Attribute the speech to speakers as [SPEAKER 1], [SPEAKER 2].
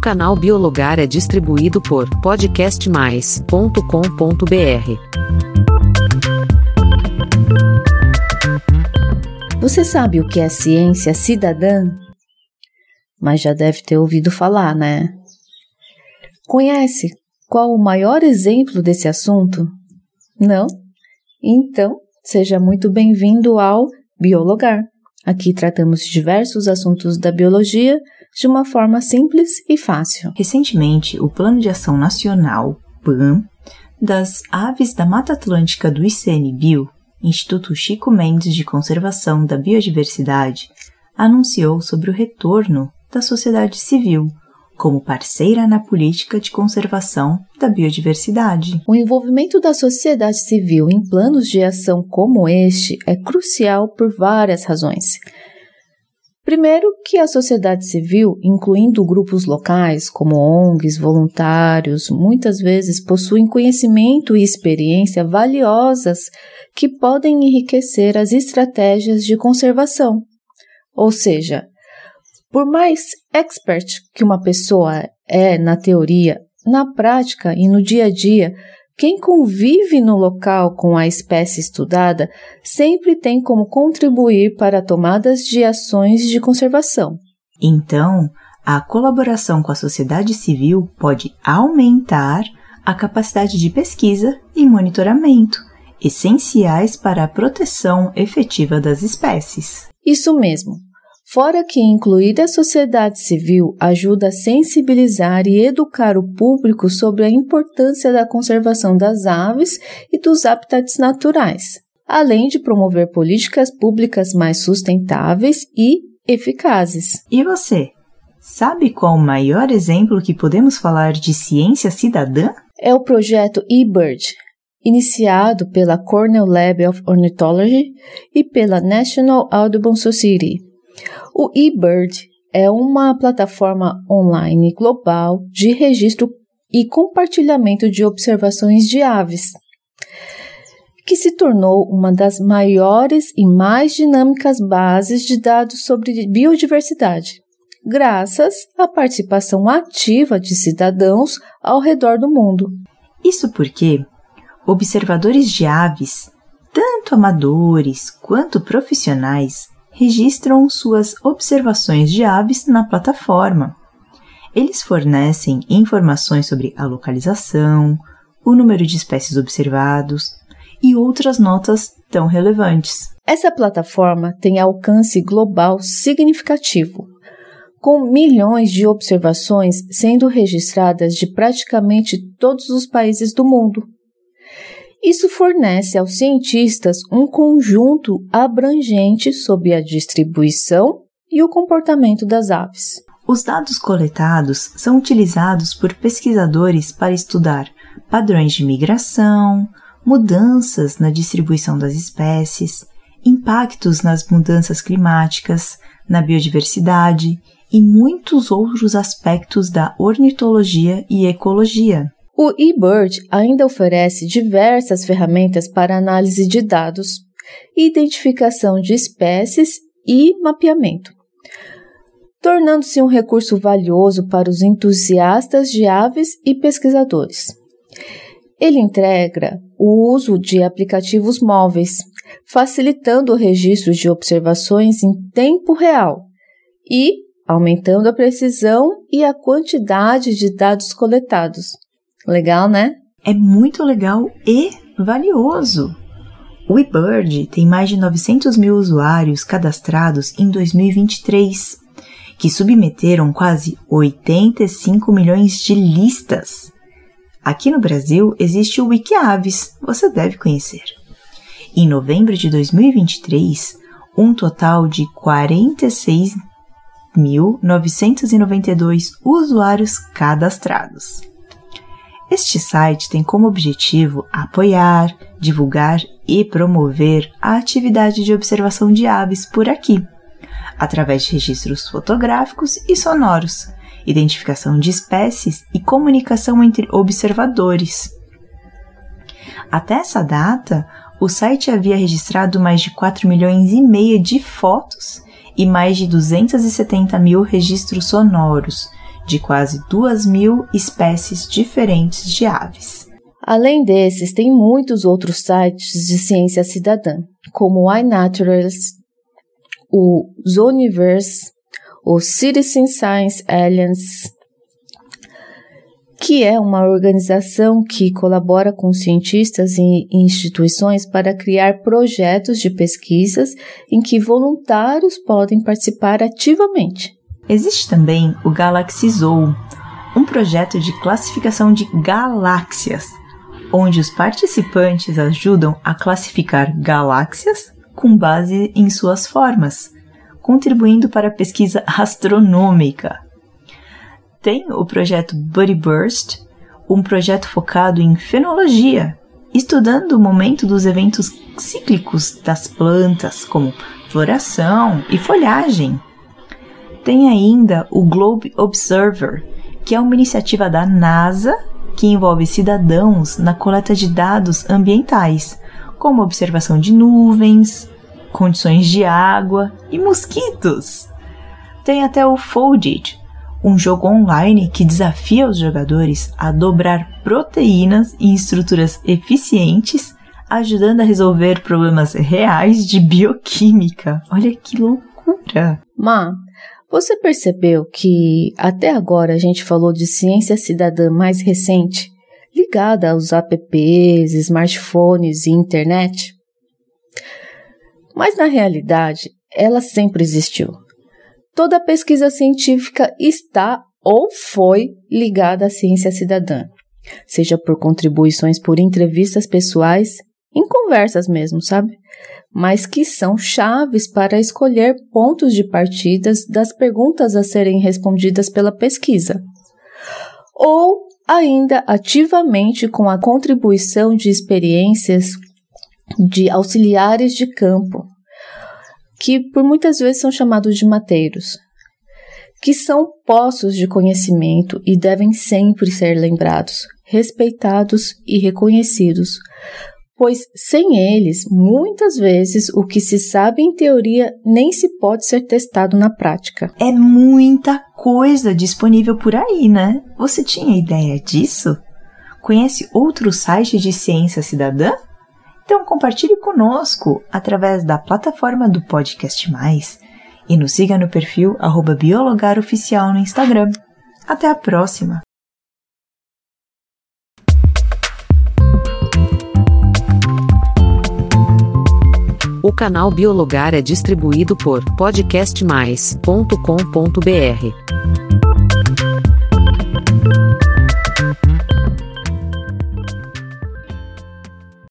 [SPEAKER 1] canal Biologar é distribuído por podcastmais.com.br.
[SPEAKER 2] Você sabe o que é ciência cidadã? Mas já deve ter ouvido falar, né? Conhece qual o maior exemplo desse assunto? Não? Então, seja muito bem-vindo ao Biologar. Aqui tratamos diversos assuntos da biologia de uma forma simples e fácil.
[SPEAKER 3] Recentemente, o Plano de Ação Nacional, PAN, das aves da Mata Atlântica do ICMBio, Instituto Chico Mendes de Conservação da Biodiversidade, anunciou sobre o retorno da sociedade civil como parceira na política de conservação da biodiversidade.
[SPEAKER 2] O envolvimento da sociedade civil em planos de ação como este é crucial por várias razões. Primeiro, que a sociedade civil, incluindo grupos locais como ONGs, voluntários, muitas vezes possuem conhecimento e experiência valiosas que podem enriquecer as estratégias de conservação. Ou seja, por mais expert que uma pessoa é na teoria, na prática e no dia a dia, quem convive no local com a espécie estudada sempre tem como contribuir para tomadas de ações de conservação.
[SPEAKER 3] Então, a colaboração com a sociedade civil pode aumentar a capacidade de pesquisa e monitoramento, essenciais para a proteção efetiva das espécies.
[SPEAKER 2] Isso mesmo. Fora que incluir a sociedade civil ajuda a sensibilizar e educar o público sobre a importância da conservação das aves e dos habitats naturais, além de promover políticas públicas mais sustentáveis e eficazes.
[SPEAKER 3] E você? Sabe qual o maior exemplo que podemos falar de ciência cidadã?
[SPEAKER 2] É o projeto eBird, iniciado pela Cornell Lab of Ornithology e pela National Audubon Society. O eBird é uma plataforma online global de registro e compartilhamento de observações de aves, que se tornou uma das maiores e mais dinâmicas bases de dados sobre biodiversidade, graças à participação ativa de cidadãos ao redor do mundo.
[SPEAKER 3] Isso porque observadores de aves, tanto amadores quanto profissionais, registram suas observações de aves na plataforma. Eles fornecem informações sobre a localização, o número de espécies observados e outras notas tão relevantes.
[SPEAKER 2] Essa plataforma tem alcance global significativo, com milhões de observações sendo registradas de praticamente todos os países do mundo. Isso fornece aos cientistas um conjunto abrangente sobre a distribuição e o comportamento das aves.
[SPEAKER 3] Os dados coletados são utilizados por pesquisadores para estudar padrões de migração, mudanças na distribuição das espécies, impactos nas mudanças climáticas, na biodiversidade e muitos outros aspectos da ornitologia e ecologia.
[SPEAKER 2] O eBird ainda oferece diversas ferramentas para análise de dados, identificação de espécies e mapeamento, tornando-se um recurso valioso para os entusiastas de aves e pesquisadores. Ele integra o uso de aplicativos móveis, facilitando o registro de observações em tempo real e aumentando a precisão e a quantidade de dados coletados. Legal, né?
[SPEAKER 3] É muito legal e valioso. O eBird tem mais de 900 mil usuários cadastrados em 2023, que submeteram quase 85 milhões de listas. Aqui no Brasil existe o Wikiaves, você deve conhecer. Em novembro de 2023, um total de 46.992 usuários cadastrados. Este site tem como objetivo apoiar, divulgar e promover a atividade de observação de aves por aqui, através de registros fotográficos e sonoros, identificação de espécies e comunicação entre observadores. Até essa data, o site havia registrado mais de 4 milhões e meio de fotos e mais de 270 mil registros sonoros de quase 2 mil espécies diferentes de aves.
[SPEAKER 2] Além desses, tem muitos outros sites de ciência cidadã, como o iNaturalist, o Zooniverse, o Citizen Science Alliance, que é uma organização que colabora com cientistas e instituições para criar projetos de pesquisas em que voluntários podem participar ativamente.
[SPEAKER 3] Existe também o Galaxy Zoo, um projeto de classificação de galáxias, onde os participantes ajudam a classificar galáxias com base em suas formas, contribuindo para a pesquisa astronômica tem o projeto Buddy Burst, um projeto focado em fenologia, estudando o momento dos eventos cíclicos das plantas, como floração e folhagem. Tem ainda o Globe Observer, que é uma iniciativa da NASA que envolve cidadãos na coleta de dados ambientais, como observação de nuvens, condições de água e mosquitos. Tem até o Folded, um jogo online que desafia os jogadores a dobrar proteínas em estruturas eficientes, ajudando a resolver problemas reais de bioquímica. Olha que loucura!
[SPEAKER 2] Ma, você percebeu que até agora a gente falou de ciência cidadã mais recente, ligada aos apps, smartphones e internet? Mas na realidade, ela sempre existiu toda pesquisa científica está ou foi ligada à ciência cidadã, seja por contribuições por entrevistas pessoais, em conversas mesmo, sabe? Mas que são chaves para escolher pontos de partidas das perguntas a serem respondidas pela pesquisa. Ou ainda ativamente com a contribuição de experiências de auxiliares de campo, que por muitas vezes são chamados de mateiros, que são poços de conhecimento e devem sempre ser lembrados, respeitados e reconhecidos, pois sem eles, muitas vezes o que se sabe em teoria nem se pode ser testado na prática.
[SPEAKER 3] É muita coisa disponível por aí, né? Você tinha ideia disso? Conhece outro site de ciência cidadã? Então compartilhe conosco através da plataforma do Podcast Mais e nos siga no perfil biologaroficial no Instagram. Até a próxima!
[SPEAKER 1] O canal Biologar é distribuído por podcastmais.com.br.